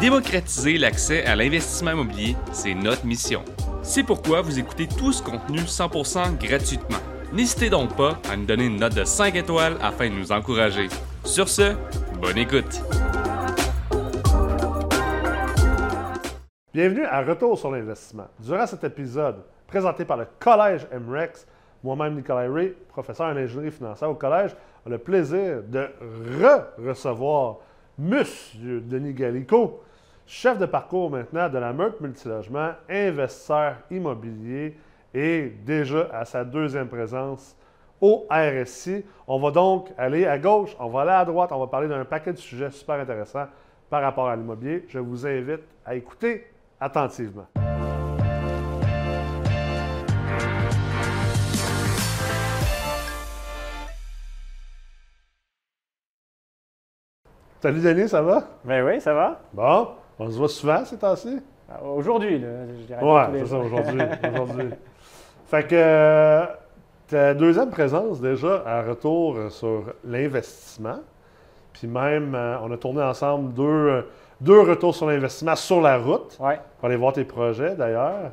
Démocratiser l'accès à l'investissement immobilier, c'est notre mission. C'est pourquoi vous écoutez tout ce contenu 100% gratuitement. N'hésitez donc pas à nous donner une note de 5 étoiles afin de nous encourager. Sur ce, bonne écoute. Bienvenue à Retour sur l'investissement. Durant cet épisode, présenté par le Collège MREX, moi-même Nicolas Ray, professeur en ingénierie financière au collège, a le plaisir de re-recevoir Monsieur Denis Gallico, chef de parcours maintenant de la Meurthe Multilogement, investisseur immobilier et déjà à sa deuxième présence au RSI. On va donc aller à gauche, on va aller à droite, on va parler d'un paquet de sujets super intéressants par rapport à l'immobilier. Je vous invite à écouter attentivement. Salut Denis, ça va? Ben oui, ça va. Bon, on se voit souvent ces temps-ci? Ah, Aujourd'hui, là, je dirais. Ouais, c'est ça, aujourd'hui. aujourd'hui. Fait que euh, ta deuxième présence déjà à retour euh, sur l'investissement. Puis même, euh, on a tourné ensemble deux, euh, deux retours sur l'investissement sur la route. Ouais. pour aller voir tes projets d'ailleurs.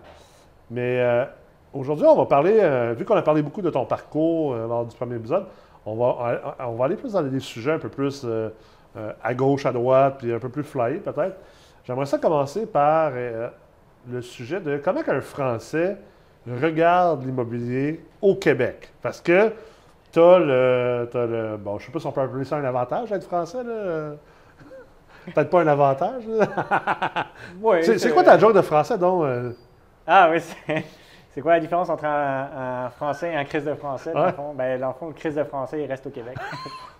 Mais euh, aujourd'hui, on va parler, euh, vu qu'on a parlé beaucoup de ton parcours euh, lors du premier épisode, on va, euh, on va aller plus dans des sujets un peu plus euh, euh, à gauche, à droite, puis un peu plus flyés peut-être. J'aimerais ça commencer par euh, le sujet de comment un Français regarde l'immobilier au Québec. Parce que tu as le, t'as le. Bon, je ne sais pas si on peut appeler ça un avantage d'être français, là. Peut-être pas un avantage. C'est c'est quoi ta joke de français, donc? euh? Ah oui, c'est. C'est quoi la différence entre un, un français et un crise de français? Dans Ouais. le fond, ben, dans le fond, le crise de français, il reste au Québec.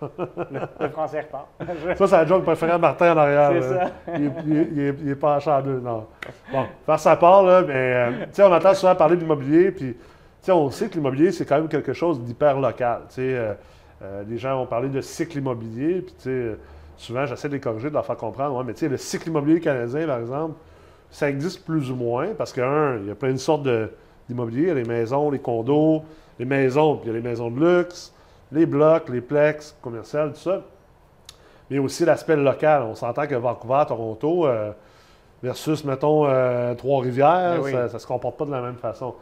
le, le français repart. Je- Ça, c'est la joke préférée de Martin en arrière. C'est ça. Il, est- il il il est pas en deux, non. Bon, faire sa part, là, mais euh, on entend souvent parler d'immobilier, puis tu sais, on sait que l'immobilier, c'est quand même quelque chose d'hyper local. Euh, euh, les gens ont parlé de cycle immobilier, puis tu sais, souvent, j'essaie de les corriger, de leur faire comprendre. Ouais, mais tu sais, le cycle immobilier canadien, par exemple, ça existe plus ou moins, parce qu'un, il y a plein de sortes de- d'immobilier. Il y a les maisons, les condos, les maisons, puis il y a les maisons de luxe, les blocs, les plex commerciales, tout ça. Mais aussi l'aspect local. On s'entend que Vancouver, Toronto, euh, versus, mettons, euh, Trois-Rivières, Ben oui. ça ne se comporte pas de la même façon.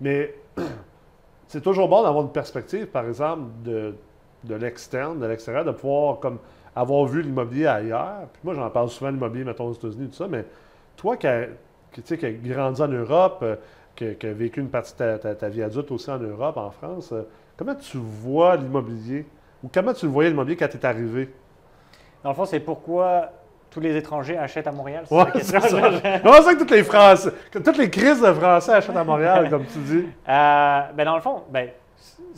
Mais c'est toujours bon d'avoir une perspective, par exemple, de, de l'externe, de l'extérieur, de pouvoir comme avoir vu l'immobilier ailleurs. Puis moi, j'en parle souvent l'immobilier, mettons, aux États-Unis, tout ça, mais toi qui as, qui, tu sais, qui grandi en Europe, euh, qui, qui a vécu une partie de ta, ta- ta vie adulte aussi en Europe, en France, euh, comment tu vois l'immobilier? Ou comment tu le voyais l'immobilier quand tu es arrivé? Dans le fond, c'est pourquoi tous les étrangers achètent à Montréal. Ouais, c'est question? ça. Comment ça que toutes les Français, que toutes les crises de Français achètent à Montréal, comme tu dis? Euh, ben dans le fond, ben,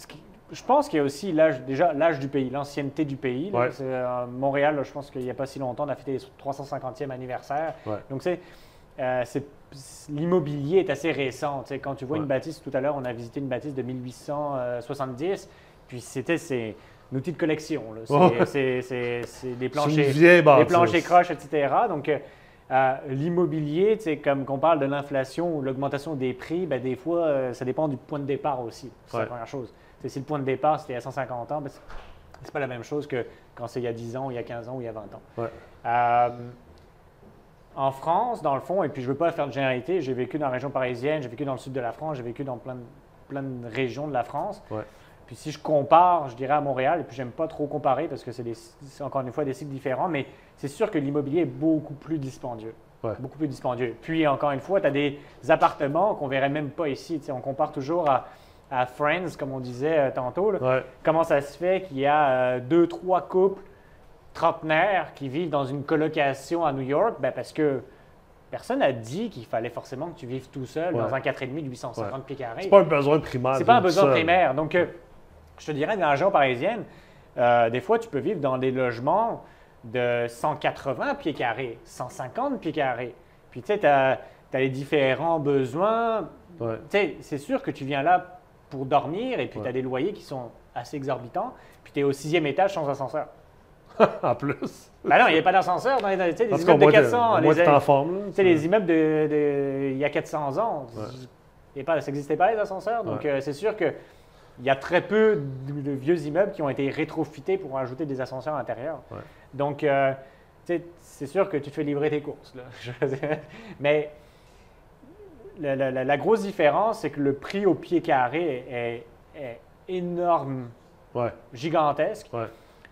qui- je pense qu'il y a aussi l'âge, déjà l'âge du pays, l'ancienneté du pays. là. Ouais. Euh, Montréal, là, je pense qu'il n'y a pas si longtemps, on a fêté les 350e anniversaire. Ouais. Donc, c'est, euh, c'est- l'immobilier est assez récent. Tu sais, quand tu vois Ouais. une bâtisse, tout à l'heure, on a visité une bâtisse de 1870, puis c'était c'est un outil de collection. C'est, des planchers, des planchers croches, etc. Donc, euh, euh, l'immobilier, comme qu'on parle de l'inflation ou l'augmentation des prix, ben, des fois, euh, ça dépend du point de départ aussi. C'est Ouais. la première chose. Tu sais, si le point de départ, c'était il y a 150 ans, ben, c'est- c'est pas la même chose que quand c'est il y a 10 ans, ou il y a 15 ans, ou il y a 20 ans. Ouais. Euh, en France, dans le fond, et puis je ne veux pas faire de généralité, j'ai vécu dans la région parisienne, j'ai vécu dans le sud de la France, j'ai vécu dans plein de, plein de régions de la France. Ouais. Puis si je compare, je dirais à Montréal, et puis j'aime pas trop comparer parce que c'est encore une fois des cycles différents, mais c'est sûr que l'immobilier est beaucoup plus dispendieux. Ouais. Beaucoup plus dispendieux. Puis encore une fois, tu as des appartements qu'on verrait même pas ici. On compare toujours à, à Friends, comme on disait euh, tantôt. là. Ouais. Comment ça se fait qu'il y a euh, deux, trois couples trentenaires qui vivent dans une colocation à New York? Ben parce que personne n'a dit qu'il fallait forcément que tu vives tout seul Ouais. dans un 4,5 de 850 Ouais. pieds carrés. C'est pas un besoin primaire. C'est pas un besoin primaire. Donc, euh, je te dirais, dans la région parisienne, euh, des fois, tu peux vivre dans des logements de 180 pieds carrés, 150 pieds carrés. Puis, tu sais, tu as, les différents besoins. Ouais. Tu sais, c'est sûr que tu viens là pour dormir et puis tu as des loyers qui sont assez exorbitants. Puis, tu es au sixième étage sans ascenseur. en plus. Ben non, il n'y a pas d'ascenseur dans les, immeubles de moins, t'es- 400. au moins, les- en forme. là. tu sais, les immeubles de, de- il y a 400 ans, Ouais. il pas, ça n'existait pas les ascenseurs. Donc, Ouais. euh, c'est sûr qu'il y a très peu de, de vieux immeubles qui ont été rétrofités pour ajouter des ascenseurs à l'intérieur. Ouais. Donc, euh, c'est sûr que tu te fais livrer tes courses. Là. Mais la, la- la- la grosse différence, c'est que le prix au pied carré est, est énorme, Ouais, gigantesque. ouais.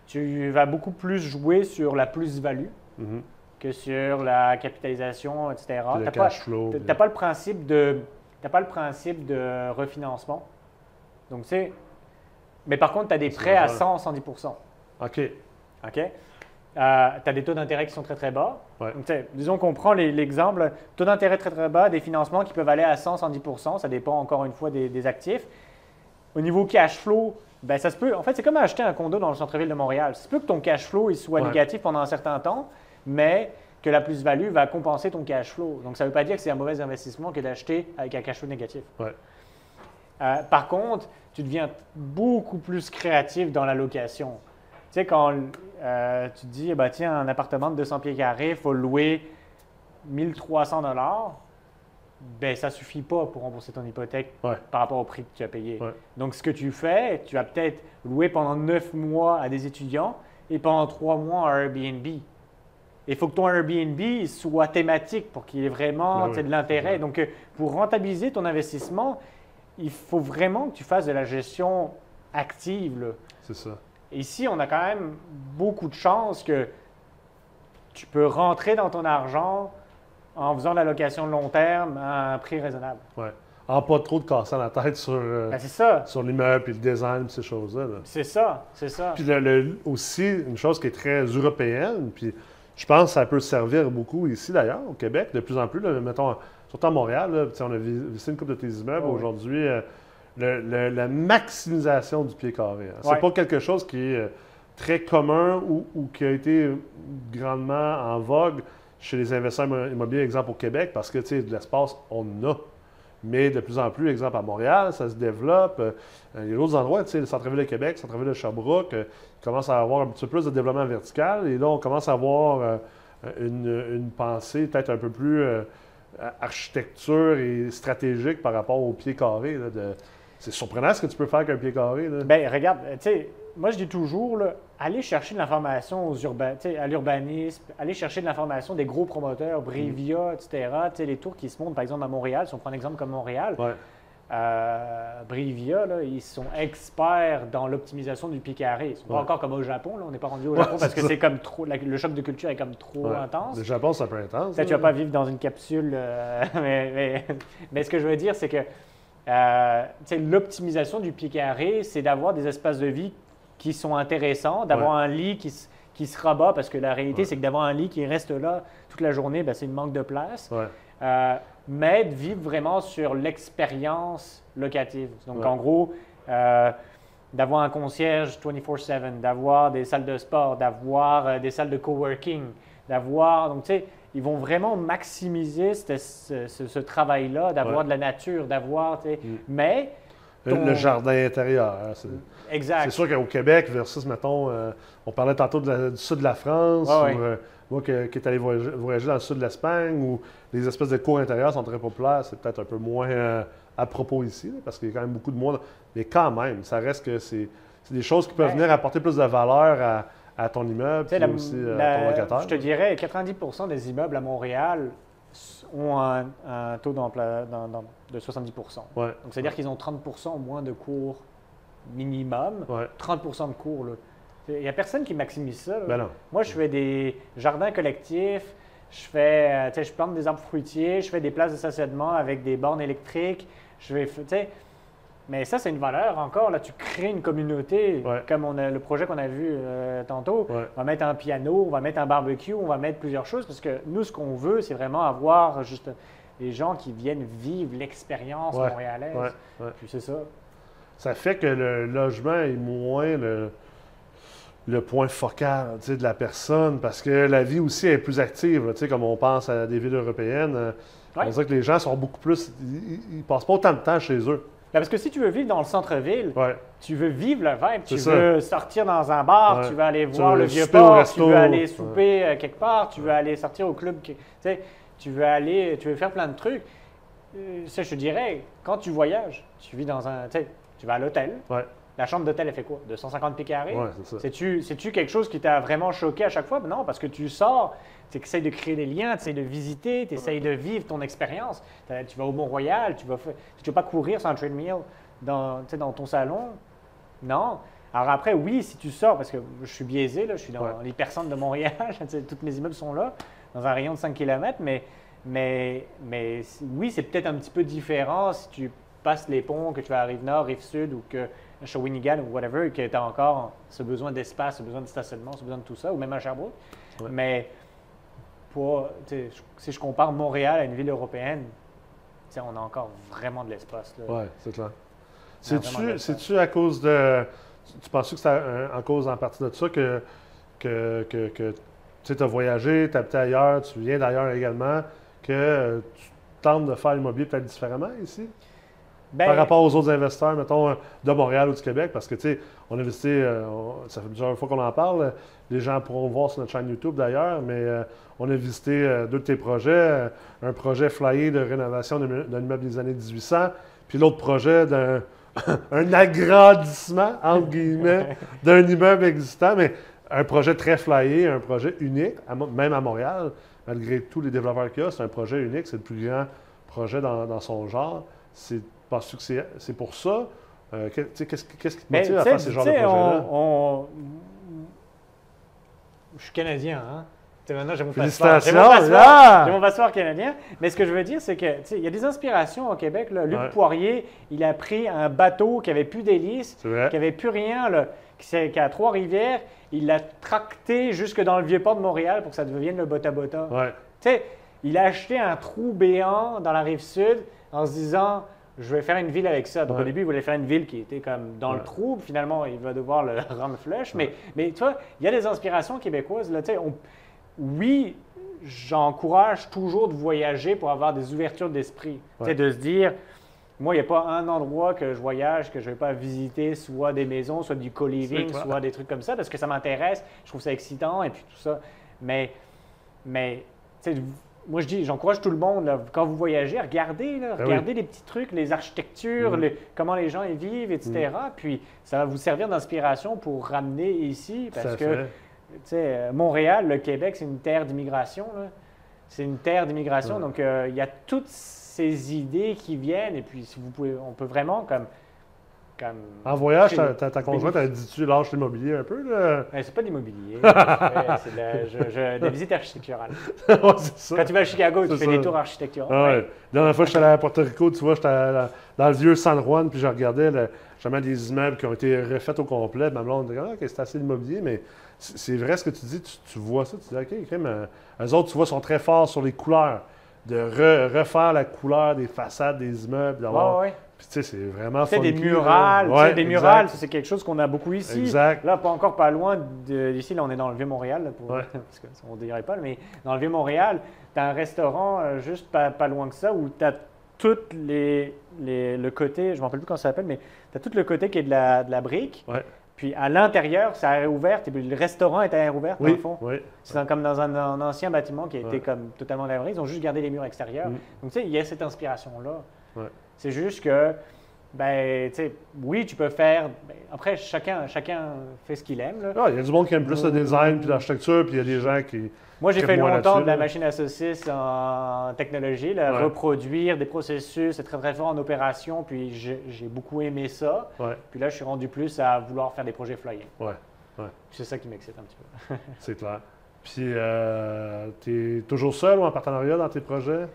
Tu vas beaucoup plus jouer sur la plus-value Mhm. que sur la capitalisation, etc. Le T'as pas- puis- le principe de t'as pas le principe de refinancement. Donc tu sais, mais par contre tu as des C'est prêts à vrai. 100 110 OK. OK tu as des taux d'intérêt qui sont très très bas. Ouais. Donc, tu disons qu'on prend l'exemple taux d'intérêt très très bas, des financements qui peuvent aller à 100 110 ça dépend encore une fois des, des actifs. Au niveau cash flow, ben ça se peut. En fait, c'est comme acheter un condo dans le centre-ville de Montréal. Ça se peut que ton cash flow il soit Ouais. négatif pendant un certain temps, mais que la plus-value va compenser ton cash flow. Donc, ça ne veut pas dire que c'est un mauvais investissement que d'acheter avec un cash flow négatif. Ouais. Euh, par contre, tu deviens beaucoup plus créatif dans la location. Tu sais, quand euh, tu te dis, eh ben, tiens, un appartement de 200 pieds carrés, il faut louer 1300 dollars, ben ça suffit pas pour rembourser ton hypothèque Ouais. par rapport au prix que tu as payé. Ouais. Donc, ce que tu fais, tu vas peut-être louer pendant 9 mois à des étudiants et pendant 3 mois à Airbnb. Il faut que ton Airbnb soit thématique pour qu'il ait vraiment Ben oui. de l'intérêt. Donc, euh, pour rentabiliser ton investissement, il faut vraiment que tu fasses de la gestion active. C'est ça. Ici, on a quand même beaucoup de chances que tu peux rentrer dans ton argent en faisant de la location long terme à un prix raisonnable. Ouais. En pas trop de casser la tête sur, euh, Ben, ça. sur l'immeuble, puis le design, puis ces choses-là. là. C'est ça. C'est ça. Puis le- le- aussi, une chose qui est très européenne, puis je pense que ça peut servir beaucoup ici d'ailleurs, au Québec, de plus en plus, là, mettons, surtout à Montréal, là, on a vi- visité une couple de tes immeubles Oh oui. aujourd'hui, euh, la maximisation du pied carré. hein. C'est Ouais. pas quelque chose qui est euh, très commun ou, ou qui a été grandement en vogue chez les investisseurs immo- immobiliers, exemple au Québec, parce que de l'espace, on a. Mais de plus en plus, exemple à Montréal, ça se développe. Euh, il y a d'autres endroits, le centre-ville de Québec, le centre-ville de Sherbrooke, euh, il commence à avoir un petit peu plus de développement vertical. Et là, on commence à avoir euh, une, une pensée peut-être un peu plus euh, architecture et stratégique par rapport au pied carré. C'est surprenant ce que tu peux faire avec un pied carré. Là. Ben, regarde, tu sais, moi je dis toujours, là, allez chercher de l'information aux à l'urbanisme, allez chercher de l'information des gros promoteurs, Brivia, etc. Tu sais, les tours qui se montent, par exemple, à Montréal, si on prend un exemple comme Montréal, Ouais. euh, là, ils sont experts dans l'optimisation du pied carré. Ils sont pas encore comme au Japon, là, on n'est pas rendu au Ouais, Japon parce que ça. c'est comme trop, la- le choc de culture est comme trop intense. Le Japon, c'est un peu intense. Que tu vas pas vivre dans une capsule, euh, mais, mais- mais ce que je veux dire, c'est que euh, l'optimisation du pied carré, c'est d'avoir des espaces de vie qui sont intéressants, d'avoir un lit qui, s- qui se rabat, parce que la réalité, Ouais. c'est que d'avoir un lit qui reste là toute la journée, ben, c'est une manque de place. Ouais. Euh, mais de vivre vraiment sur l'expérience locative. Donc, en gros, euh, d'avoir un concierge 24-7, d'avoir des salles de sport, d'avoir euh, des salles de coworking, d'avoir. Donc, tu sais, ils vont vraiment maximiser ce, ce- ce- ce travail-là, d'avoir de la nature, d'avoir. tu sais, Mm. Mais. Le, ton- le jardin intérieur. hein, c'est- Exact. C'est sûr qu'au Québec, versus, mettons, euh, on parlait tantôt de la- du sud de la France, ou euh, moi que- qui est allé voyager, voyager dans le sud de l'Espagne, où les espèces de cours intérieurs sont très populaires, c'est peut-être un peu moins euh, à propos ici, là, parce qu'il y a quand même beaucoup de monde. Mais quand même, ça reste que c'est des choses qui peuvent Ouais. venir apporter plus de valeur à, à ton immeuble, la- aussi la- à ton locataire. Je te dirais, 90% des immeubles à Montréal ont un, un taux d'en- de 70 Ouais, Donc, c'est-à-dire qu'ils ont 30 au moins de cours minimum. ouais. 30% de cours. Il n'y a personne qui maximise ça. Ben. Moi, je fais des jardins collectifs, je fais, euh, je plante des arbres fruitiers, je fais des places de stationnement avec des bornes électriques. Je vais, tu sais, mais ça, c'est une valeur encore. Là, tu crées une communauté, Ouais. comme on a, le projet qu'on a vu euh, tantôt. Ouais. On va mettre un piano, on va mettre un barbecue, on va mettre plusieurs choses parce que nous, ce qu'on veut, c'est vraiment avoir juste des gens qui viennent vivre l'expérience Ouais. montréalaise. Puis c'est ça. Ça fait que le logement est moins le, le point focal de la personne parce que la vie aussi est plus active. comme on pense à des villes européennes, on dirait que les gens sont beaucoup plus. Ils, ils passent pas autant de temps chez eux. Ben, parce que si tu veux vivre dans le centre-ville, Ouais. tu veux vivre le vibe, tu ça. veux sortir dans un bar, Ouais. tu veux aller voir veux le vieux port, tu veux aller souper euh, quelque part, tu veux aller sortir au club, tu sais, tu veux aller, tu veux faire plein de trucs. Euh, ça, je te dirais, quand tu voyages, tu vis dans un, tu sais, tu vas à l'hôtel. La chambre d'hôtel, elle fait quoi? De 150 pieds carrés? Ouais, c'est. C'est-tu, c'est-tu quelque chose qui t'a vraiment choqué à chaque fois? Non, parce que tu sors, tu essayes de créer des liens, tu essayes de visiter, tu essayes de vivre ton expérience. Tu vas au Mont-Royal, tu vas, tu vas pas courir sur un treadmill dans, tu dans ton salon. Non. Alors après, oui, si tu sors, parce que je suis biaisé, là, je suis dans Ouais. Ouais. Mais pour, tu sais, je- si je compare Montréal à une ville européenne, tu on a encore vraiment de l'espace. Oui, c'est clair. de C'est-tu à cause de. Tu, tu penses que c'est à- en cause en partie de ça que, que, que, que tu as voyagé, tu habité ailleurs, tu viens d'ailleurs également, que euh, tu tentes de faire l'immobilier peut-être différemment ici? Ben, par rapport aux autres investisseurs, mettons, de Montréal ou du Québec, parce que, tu sais, on a visité, euh, on- ça fait plusieurs fois qu'on en parle, les gens pourront voir sur notre chaîne YouTube d'ailleurs, mais euh, on a visité euh, deux de tes projets, un projet flyé de rénovation d'un immeuble des années 1800, puis l'autre projet d'un un agrandissement, entre guillemets, d'un immeuble existant, mais un projet très flyé, un projet unique, à même à Montréal, malgré tous les développeurs qu'il y a, c'est un projet unique, c'est le plus grand projet dans, dans son genre. C'est, penses-tu que c'est, pour ça? Euh, qu'est-ce, qu'est-ce qui te mais, motive à faire ces genres de projets-là? on- Je suis canadien, hein? Maintenant, j'ai mon passeport. J'ai mon passeport, mon canadien. Mais ce que je veux dire, c'est que il y a des inspirations au Québec. Là. Luc Ouais. Poirier, il a pris un bateau qui avait plus d'hélice, qui avait plus rien, là, qui, s'est- qui a Trois-Rivières. Il l'a tracté jusque dans le vieux port de Montréal pour que ça devienne le bota-bota. Ouais. Tu sais, il a acheté un trou béant dans la rive sud en se disant je vais faire une ville avec ça. Donc Ouais. au début, il voulait faire une ville qui était comme dans le Ouais. trou. Finalement, il va devoir le rendre flush. Mais, mais tu vois, il y a des inspirations québécoises. Là, on- oui, j'encourage toujours de voyager pour avoir des ouvertures d'esprit. Ouais. De se dire, moi, il n'y a pas un endroit que je voyage que je ne vais pas visiter, soit des maisons, soit du co-living, soit des trucs comme ça, parce que ça m'intéresse, je trouve ça excitant et puis tout ça. Mais, mais tu sais, moi, je dis, j'encourage tout le monde, là, quand vous voyagez, regardez, là, Ben regardez les petits trucs, les architectures, les- comment les gens y vivent, etc. Puis ça va vous servir d'inspiration pour ramener ici, parce que tu sais, Montréal, le Québec, c'est une terre d'immigration. C'est une terre d'immigration. Donc, euh, il y a toutes ces idées qui viennent. Et puis, si vous pouvez, on peut vraiment comme. Comme En voyage, ta, ta, ta conjointe, elle dit tu lâches l'immobilier un peu, là? Ouais, c'est pas de l'immobilier. Ouais, c'est de la, je- je- de la visite architecturale. ouais, c'est ça. Quand tu vas à Chicago, tu fais ça. des tours architecturaux. Ah ouais. La dernière fois que j'étais allé à Porto Rico, tu vois, j'étais dans le vieux San Juan, puis je regardais le- justement des immeubles qui ont été refaits au complet. Ma blonde dit, ah, c'est assez l'immobilier, mais c'est vrai ce que tu dis, tu, tu vois ça, tu dis, ok, crème, euh, eux autres, tu vois, sont très forts sur les couleurs, de re- refaire la couleur des façades des immeubles, d'avoir. Ouais, ouais. Puis tu sais, c'est vraiment des funky, là. murales, Ouais, des exact. murales, c'est quelque chose qu'on a beaucoup ici. Exact. Là, pas encore pas loin d'ici, là, on est dans le Vieux-Montréal, Ouais. parce qu'on ne dirait pas, mais dans le Vieux-Montréal, tu as un restaurant euh, juste pas, pas loin que ça où tu as tout les, les- le côté, je ne me rappelle plus comment ça s'appelle, mais tu as tout le côté qui est de la, de la brique. Ouais. Puis à l'intérieur, c'est à air ouverte, et puis le restaurant est à air ouverte, dans Oui, le fond. oui. C'est dans- comme dans un, un ancien bâtiment qui a été Ouais. comme totalement lavré. Ils ont juste gardé les murs extérieurs. Mm. Donc, tu sais, il y a cette inspiration-là. Ouais. C'est juste que, ben, tu sais, oui, tu peux faire. ben, après, chacun, chacun fait ce qu'il aime. là. Ah, Il y a du monde qui aime plus le design puis l'architecture, puis il y a des gens qui. Moi, j'ai fait longtemps de la machine à saucisse en technologie, là, Ouais. reproduire des processus, c'est très très fort en opération, puis j'ai beaucoup aimé ça. Ouais, Puis là, je suis rendu plus à vouloir faire des projets flyés. ouais, C'est ça qui m'excite un petit peu. c'est clair. Puis, euh, tu es toujours seul ou en partenariat dans tes projets?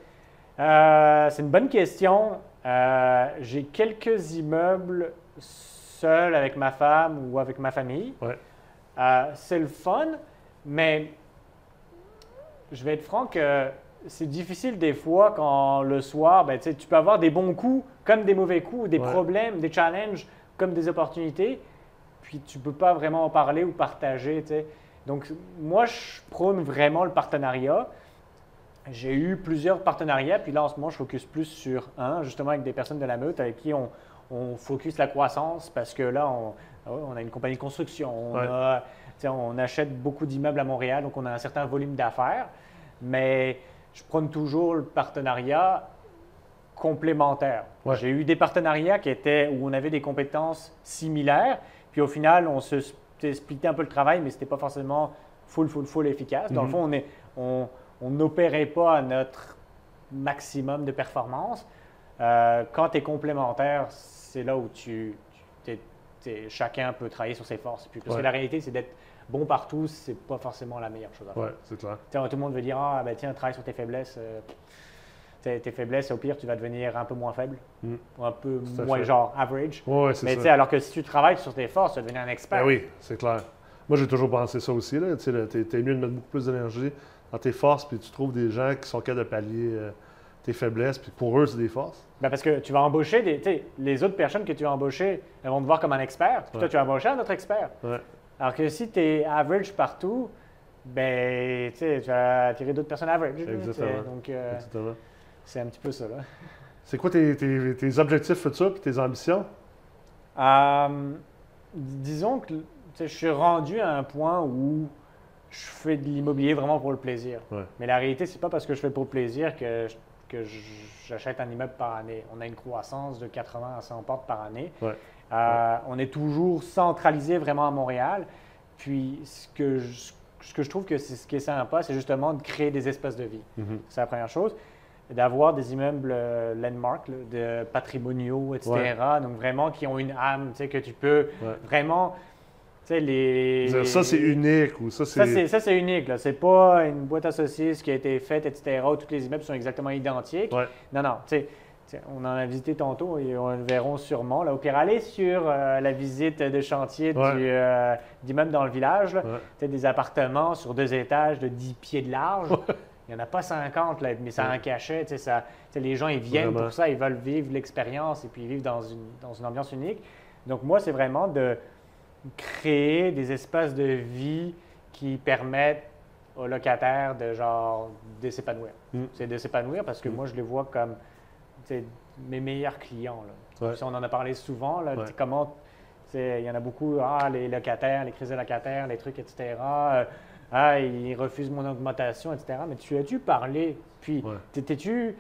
Euh, c'est une bonne question. Euh, j'ai quelques immeubles seuls avec ma femme ou avec ma famille. Ouais. Euh, c'est le fun, mais je vais être franc que c'est difficile des fois quand le soir, ben, tu peux avoir des bons coups comme des mauvais coups, des Ouais. problèmes, des challenges comme des opportunités, puis tu ne peux pas vraiment en parler ou partager. Donc moi, je prône vraiment le partenariat. J'ai eu plusieurs partenariats, puis là en ce moment, je focus plus sur un, justement avec des personnes de la meute avec qui on, on focus la croissance parce que là, on, on a une compagnie de construction, on, Ouais. a- on achète beaucoup d'immeubles à Montréal, donc on a un certain volume d'affaires, mais je prône toujours le partenariat complémentaires. Ouais. J'ai eu des partenariats qui étaient où on avait des compétences similaires, puis au final, on se sp- splittait un peu le travail, mais ce n'était pas forcément full, full, full efficace. Dans le Mhm. fond, on est- on on n'opérait pas à notre maximum de performance. Euh, quand tu es complémentaire, c'est là où tu, tu- t'es- t'es- chacun peut travailler sur ses forces. Puis, parce Ouais. que la réalité, c'est d'être bon partout, c'est pas forcément la meilleure chose à faire. Ouais, c'est clair. Tout le monde veut dire Ah, ben tiens, travaille sur tes faiblesses. euh, tes, tes faiblesses, au pire, tu vas devenir un peu moins faible, Mm. ou un peu moins fait. genre average. Ouais, c'est Mais ça. tu sais, alors que si tu travailles sur tes forces, tu vas devenir un expert. Ben oui, c'est clair. Moi, j'ai toujours pensé ça aussi. Tu t'es mieux de mettre beaucoup plus d'énergie dans tes forces, puis tu trouves des gens qui sont capables de pallier euh, tes faiblesses, puis pour eux, c'est des forces. Ben, parce que tu vas embaucher des. Les autres personnes que tu vas embaucher, elles vont te voir comme un expert. Puis Ouais. toi, tu vas embaucher un autre expert. Ouais. Alors que si tu es average partout, ben, tu vas attirer d'autres personnes average. Exactement. Donc, euh, c'est un petit peu ça. Là. C'est quoi tes, tes- tes objectifs futurs et tes ambitions? Euh, disons que je suis rendu à un point où je fais de l'immobilier vraiment pour le plaisir. Ouais. Mais la réalité, c'est pas parce que je fais pour le plaisir que, je- que j'achète un immeuble par année. On a une croissance de 80 à 100 portes par année. Ouais. Euh, On est toujours centralisé vraiment à Montréal. Puis ce que je, ce que je trouve que c'est ce qui est sympa, c'est justement de créer des espaces de vie. Mhm. C'est la première chose. D'avoir des immeubles euh, landmark, là, de patrimoniaux, etc. Ouais. Donc vraiment qui ont une âme, tu sais, que tu peux vraiment, les... Ça, c'est unique ou ça, c'est. c'est, ça, c'est unique. Là. C'est pas une boîte à saucisses qui a été faite, etc., où tous les immeubles sont exactement identiques. Ouais. Non, non. on en a visité tantôt et on le verront sûrement. Là. Au pire, allez sur euh, la visite de chantier Ouais. du, euh, d'immeuble dans le village. là. Ouais. Des appartements sur deux étages de 10 pieds de large. Il n'y en a pas 50, là, mais ça en cachait. tu sais, Ça, tu sais, les gens, ils viennent Vraiment. pour ça, ils veulent vivre l'expérience et puis dans une, dans une ambiance unique. Donc, moi, c'est vraiment de créer des espaces de vie qui permettent aux locataires de genre de s'épanouir. Mm. C'est de s'épanouir parce que Mm. moi, je les vois comme tu mes meilleurs clients. Là. Ouais. Puis on en a parlé souvent. Là, Ouais. tu sais, comment, tu il y en a beaucoup, ah, les locataires, les crises de locataires, les trucs, etc. Euh, ah, ils refusent mon augmentation, etc. Mais tu as-tu parlé? Puis, Ouais. t'es-tu.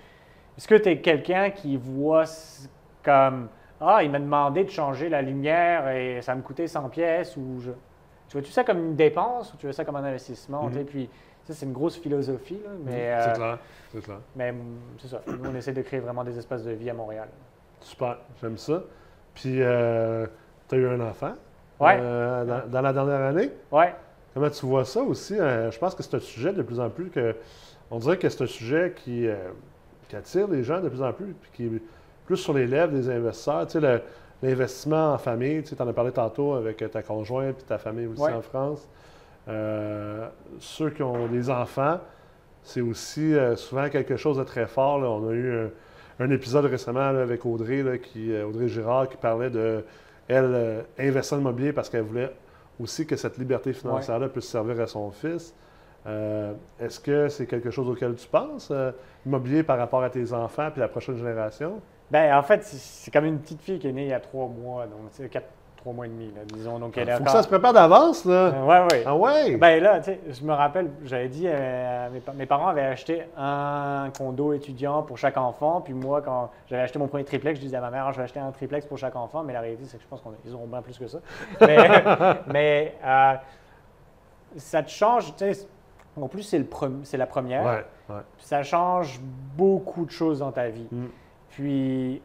Est-ce que tu es quelqu'un qui voit comme Ah, il m'a demandé de changer la lumière et ça me coûtait 100 pièces ou je. Tu vois-tu ça comme une dépense ou tu vois ça comme un investissement? Mhm. Puis, ça, c'est une grosse philosophie, là, mais, C'est euh, clair. C'est clair. mais mm, c'est ça. Nous, on essaie de créer vraiment des espaces de vie à Montréal. Super. J'aime ça. Puis, euh, tu as eu un enfant Ouais. euh, dans, dans la dernière année. Ouais. Comment tu vois ça aussi? Euh, je pense que c'est un sujet de plus en plus que. On dirait que c'est un sujet qui, qui attire les gens de plus en plus, puis qui plus sur les lèvres des investisseurs. Tu sais, l'investissement en famille, tu en as parlé tantôt avec ta conjointe puis ta famille aussi Ouais. en France. Euh, ceux qui ont des enfants, c'est aussi euh, souvent quelque chose de très fort. là. On a eu un, un épisode récemment là, avec Audrey, là, qui, euh, Audrey Girard, qui parlait de elle euh, investir en immobilier parce qu'elle voulait aussi que cette liberté financière-là puisse servir à son fils. Euh, Est-ce que c'est quelque chose auquel tu penses, euh, immobilier par rapport à tes enfants puis la prochaine génération? Ben, en fait, c'est- comme une petite fille qui est née il y a trois mois, donc c'est quatre, trois mois et demi, là, disons. Donc, elle faut que encore- ça se prépare d'avance, là. Euh, ouais, ouais. Ah ouais? Ben là, tu sais, je me rappelle, j'avais dit, euh, mes, pa- mes parents avaient acheté un condo étudiant pour chaque enfant. Puis moi, quand j'avais acheté mon premier triplex, je disais à ma mère, je vais acheter un triplex pour chaque enfant. Mais la réalité, c'est que je pense qu'ils auront bien plus que ça. Mais, mais, euh, ça te change, tu sais. En plus, c'est la première. ouais, ouais. Ça change beaucoup de choses dans ta vie. Mm. Puis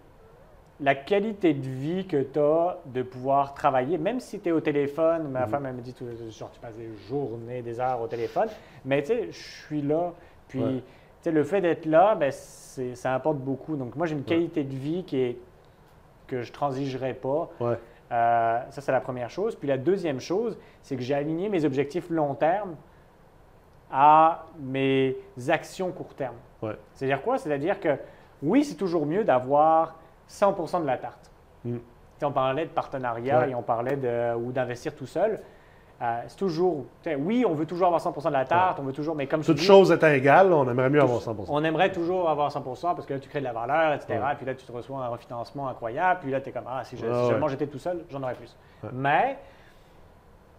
la qualité de vie que tu as de pouvoir travailler, même si tu es au téléphone, ma Mhm. femme elle me dit genre tu passes des journées, des heures au téléphone, mais tu sais, je suis là. Puis Ouais. tu sais, le fait d'être là, ben, ça importe beaucoup. Donc moi j'ai une Ouais. qualité de vie qui est que je transigerai pas. Ouais. Euh, ça, c'est la première chose. Puis la deuxième chose, c'est que j'ai aligné mes objectifs long terme à mes actions court terme. Ouais. C'est-à-dire quoi? C'est-à-dire que oui, c'est toujours mieux d'avoir 100% de la tarte. Mm. On parlait de partenariat Ouais. et on parlait de, ou d'investir tout seul. Euh, c'est toujours, oui, on veut toujours avoir 100% de la tarte, on veut toujours, mais comme dis, choses étant égales, on aimerait mieux avoir 100 on aimerait toujours avoir 100% parce que là, tu crées de la valeur, etc. Ouais. Puis là, tu te reçois un refinancement incroyable. Puis là, tu es comme, ah, si, je- Ouais, si ouais. seulement j'étais tout seul, j'en aurais plus. Ouais. Mais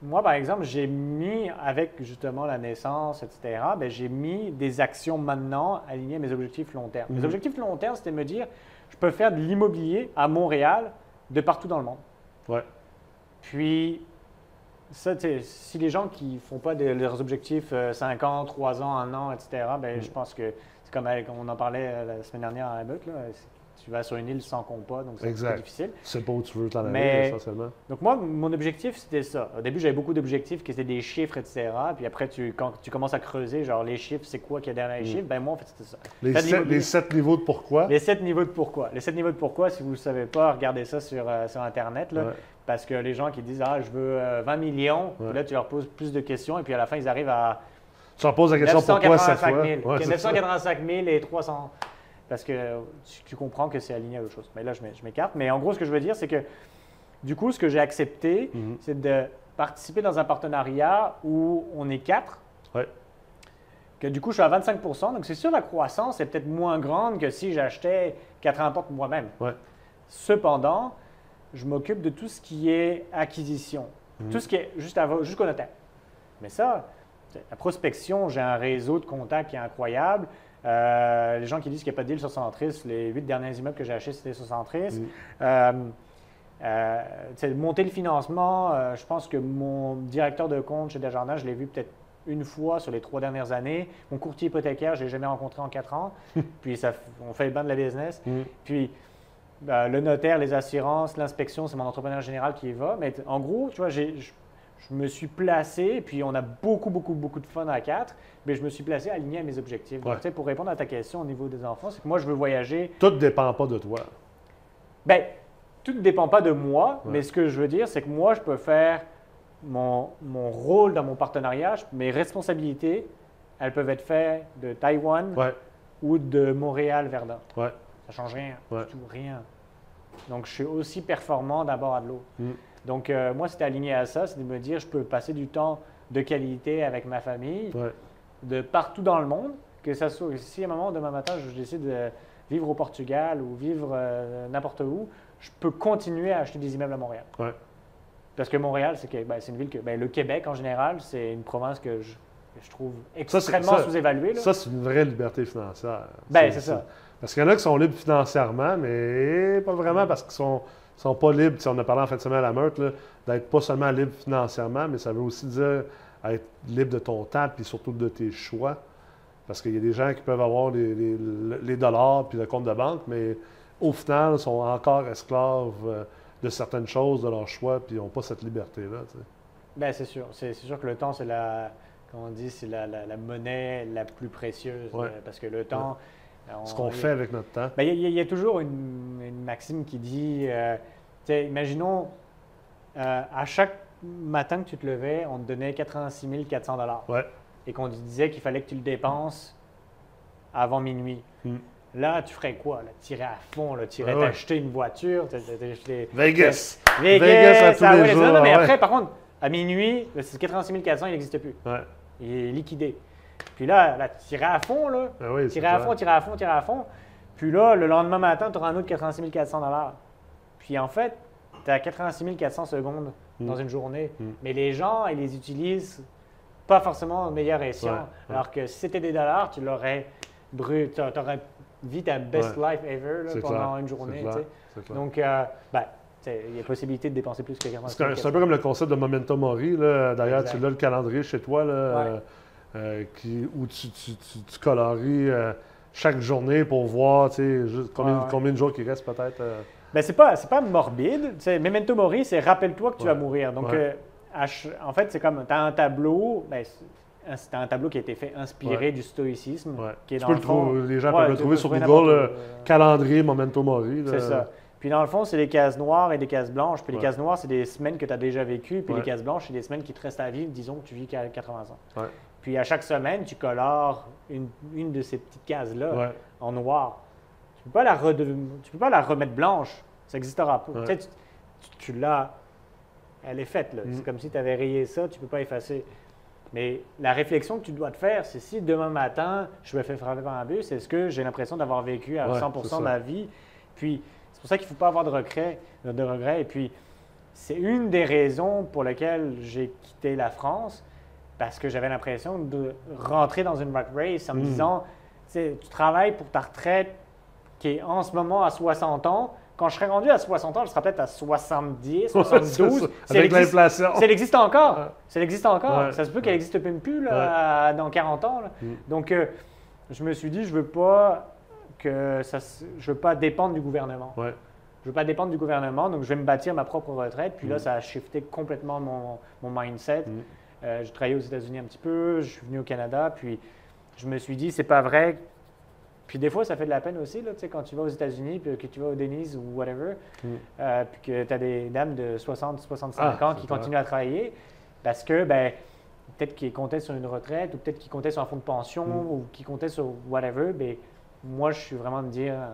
moi, par exemple, j'ai mis, avec justement la naissance, etc., ben, j'ai mis des actions maintenant alignées à mes objectifs long terme. Mes Mhm. objectifs long terme, c'était me dire, je peux faire de l'immobilier à Montréal, de partout dans le monde. Ouais. Puis, ça, si les gens qui font pas de- leurs objectifs euh, 5 ans, 3 ans, 1 an, etc., ben, Mm. je pense que c'est comme avec- on en parlait euh, la semaine dernière à c'est- tu vas sur une île sans compas, donc c'est Exact. difficile. Sais pas où tu veux t'en aller, Mais- essentiellement. Donc moi, mon objectif, c'était ça. Au début, j'avais beaucoup d'objectifs qui étaient des chiffres, etc. Puis après, tu, quand tu commences à creuser, genre les chiffres, c'est quoi qu'il y a derrière les Mm. chiffres, ben moi, en fait, c'était ça. Les, de sept, l'immobilier. les sept niveaux de pourquoi? Les sept niveaux de pourquoi. Les sept niveaux de pourquoi, si vous ne le savez pas, regardez ça sur, euh, sur Internet. Là, Ouais. Parce que les gens qui disent Ah, je veux euh, 20 millions, puis Ouais. là, tu leur poses plus de questions, et puis à la fin, ils arrivent à Tu leur poses la question pourquoi cette 985 fois. 000. Ouais, Ok, c'est ça. 985 000 et 300. Parce que tu, comprends que c'est aligné à autre chose. Mais là, je m'é- je m'écarte. Mais en gros, ce que je veux dire, c'est que du coup, ce que j'ai accepté, Mhm. c'est de participer dans un partenariat où on est quatre. Ouais. Que du coup, je suis à 25 Donc, c'est sûr, la croissance est peut-être moins grande que si j'achetais 80 portes moi-même. Ouais. Cependant, je m'occupe de tout ce qui est acquisition, Mhm. tout ce qui est juste avant, jusqu'au notaire. Mais ça, la prospection, j'ai un réseau de contacts qui est incroyable. Euh, les gens qui disent qu'il n'y a pas de deal sur Centris, les huit derniers immeubles que j'ai achetés, c'était sur Centris. Mhm. Euh, euh, monter le financement, euh, je pense que mon directeur de compte chez Desjardins, je l'ai vu peut-être une fois sur les trois dernières années. Mon courtier hypothécaire, je ne l'ai jamais rencontré en quatre ans. Puis ça, on fait le banc de la business. Mhm. Puis ben, le notaire, les assurances, l'inspection, c'est mon entrepreneur général qui y va. Mais en gros, tu vois, j'ai- je, me suis placé, puis on a beaucoup, beaucoup, beaucoup de fun à quatre, mais je me suis placé aligné à mes objectifs. Donc, Ouais. tu sais, pour répondre à ta question au niveau des enfants, c'est que moi, je veux voyager Tout ne dépend pas de toi. ben, tout ne dépend pas de moi, Ouais. mais ce que je veux dire, c'est que moi, je peux faire mon, mon rôle dans mon partenariat, mes responsabilités, elles peuvent être faites de Taïwan Ouais, ou de Montréal-Verdun. ouais. Ça change rien, Ouais. du tout, rien. Donc, je suis aussi performant d'abord à de l'autre. Mm. Donc, euh, moi, c'était aligné à ça, c'est de me dire, je peux passer du temps de qualité avec ma famille, ouais. de partout dans le monde, que ça soit, si à un moment, demain matin, je décide de vivre au Portugal ou vivre euh, n'importe où, je peux continuer à acheter des immeubles à Montréal. Ouais. Parce que Montréal, c'est ben, une ville que, ben, le Québec en général, c'est une province que je, je trouve extrêmement sous-évaluée. Ça, c'est une vraie liberté financière. Ben, c'est ça. Parce qu'il y en a qui sont libres financièrement, mais pas vraiment parce qu'ils sont, sont pas libres. Sais, on a parlé en fin de semaine à la meurtre, d'être pas seulement libre financièrement, mais ça veut aussi dire être libre de ton temps, puis surtout de tes choix. Parce qu'il y a des gens qui peuvent avoir les, les- les dollars puis le compte de banque, mais au final, sont encore esclaves euh, de certaines choses, de leurs choix, puis ils n'ont pas cette liberté-là. Ben, c'est sûr. C'est sûr que le temps, c'est la, comment on dit, c'est la, la- la monnaie la plus précieuse. Ouais. euh, Parce que le temps. On- Ce qu'on fait avec notre temps. Ben, Il y, a- il y a toujours une, une maxime qui dit, euh, imaginons, euh, à chaque matin que tu te levais, on te donnait 86 400 dollars Ouais. et qu'on te disait qu'il fallait que tu le dépenses avant minuit. Hmm. Là, tu ferais quoi? Là? Tu irais à fond, là? tu irais Ouais, ouais. t'acheter une voiture. Vegas! Vegas, Vegas à tous ah les ouais, jours, non, non, mais après, par contre, à minuit, c'est 86 400, il n'existe plus. Il est liquidé. Puis là, là tu irais à fond, là. Ah oui, Tirer à fond, tirer à fond, tirer à fond. Puis là, le lendemain matin, tu auras un autre 86 400 Puis en fait, tu as 86 400 secondes Mm. dans une journée. Mm. Mais les gens, ils les utilisent pas forcément au meilleur escient. Ouais, ouais. Alors que si c'était des dollars, tu l'aurais brûlé. Tu aurais vu ta best Ouais. life ever là, pendant clair, une journée. clair. Donc, euh, ben, il y a possibilité de dépenser plus que 86 C'est un, c'est un peu comme le concept de Mori. là. D'ailleurs, tu l'as le calendrier chez toi, là, Ouais. euh, euh, qui, où tu, tu, tu- tu colories euh, chaque journée pour voir juste combien, combien de jours il reste peut-être. euh. Ben, c'est pas, c'est pas morbide. Tu sais, Memento Mori, c'est rappelle-toi que tu Ouais. vas mourir. Donc, Ouais. à ch- en fait, c'est comme, tu as un tableau, ben, c'est un- tableau qui a été fait inspiré Ouais. du stoïcisme, Ouais. qui est Tu dans peux le le fond- les gens Ouais, peuvent le trouver sur Google, euh, euh, calendrier Memento Mori. C'est ça. Puis dans le fond, c'est des cases noires et des cases blanches. Puis les cases noires, c'est des semaines que tu as déjà vécues. Puis les cases blanches, c'est des semaines qui te restent à vivre, disons que tu vis qu'à 80 ans. Puis à chaque semaine, tu colores une, une de ces petites cases-là Ouais. en noir. Tu peux pas la tu peux pas la remettre blanche. Ça n'existera pas. Ouais. Tu sais, tu, tu- tu l'as. Elle est faite. là. Mm. C'est comme si tu avais rayé ça, tu peux pas effacer. Mais la réflexion que tu dois te faire, c'est si demain matin, je me fais frapper par un bus, est-ce que j'ai l'impression d'avoir vécu à Ouais, 100 c'est ça. de ma vie? Puis c'est pour ça qu'il ne faut pas avoir de regrets, de regrets. Et puis, c'est une des raisons pour lesquelles j'ai quitté la France, parce que j'avais l'impression de rentrer dans une rat race en me Mm. disant, tu travailles pour ta retraite qui est en ce moment à 60 ans. Quand je serai rendu à 60 ans, je serai peut-être à 70, 72. C'est ça, Si elle Avec l'inflation. si elle existe encore. Ouais. Elle existe encore. Ouais. Ça se peut qu'elle existe même plus là, dans 40 ans. là. Mm. Donc, euh, je me suis dit, je veux pas que ça, je veux pas dépendre du gouvernement. Ouais. Je veux pas dépendre du gouvernement, donc je vais me bâtir ma propre retraite. Puis là, Mm. ça a shifté complètement mon, mon mindset. Mm. Euh, j'ai travaillé aux États-Unis un petit peu, je suis venu au Canada, puis je me suis dit, c'est pas vrai. Puis des fois, ça fait de la peine aussi, là, quand tu vas aux États-Unis, puis que tu vas au Denise ou whatever, Mm. euh, puis que tu as des dames de 60, 65 Ah, ans qui continuent à travailler, parce que, ben, peut-être qu'ils comptaient sur une retraite, ou peut-être qu'ils comptaient sur un fonds de pension, Mm. ou qu'ils comptaient sur whatever, ben, moi, je suis vraiment de dire, euh,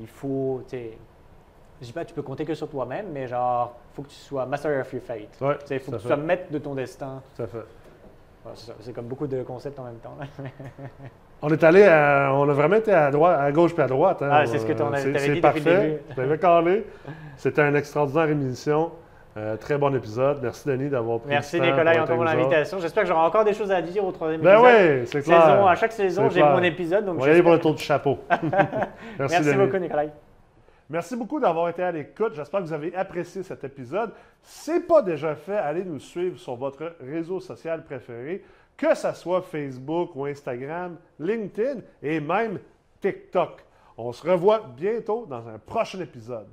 il faut, tu sais, je dis pas tu peux compter que sur toi-même, mais genre, faut que tu sois master of your fate. Ouais, Tu sais, faut que tu fait. sois maître de ton destin. Tout à fait. Ouais, c'est comme beaucoup de concepts en même temps. On est allé, à- on a vraiment été à droite, à gauche puis à droite. hein. Ah, c'est ce que t'avais c'est dit depuis le parfait. début. Je l'avais calé. C'était une extraordinaire émission. Euh, très bon épisode. Merci Denis d'avoir pris Merci Nicolas pour encore pour l'invitation. J'espère que j'aurai encore des choses à dire au troisième Ben épisode. oui, c'est clair. Saison, à chaque saison, j'ai mon épisode. Donc On va aller pour le j'espère- tour du chapeau. Merci, beaucoup, Nicolas. Merci beaucoup d'avoir été à l'écoute. J'espère que vous avez apprécié cet épisode. Si ce n'est pas déjà fait, allez nous suivre sur votre réseau social préféré, que ce soit Facebook ou Instagram, LinkedIn et même TikTok. On se revoit bientôt dans un prochain épisode.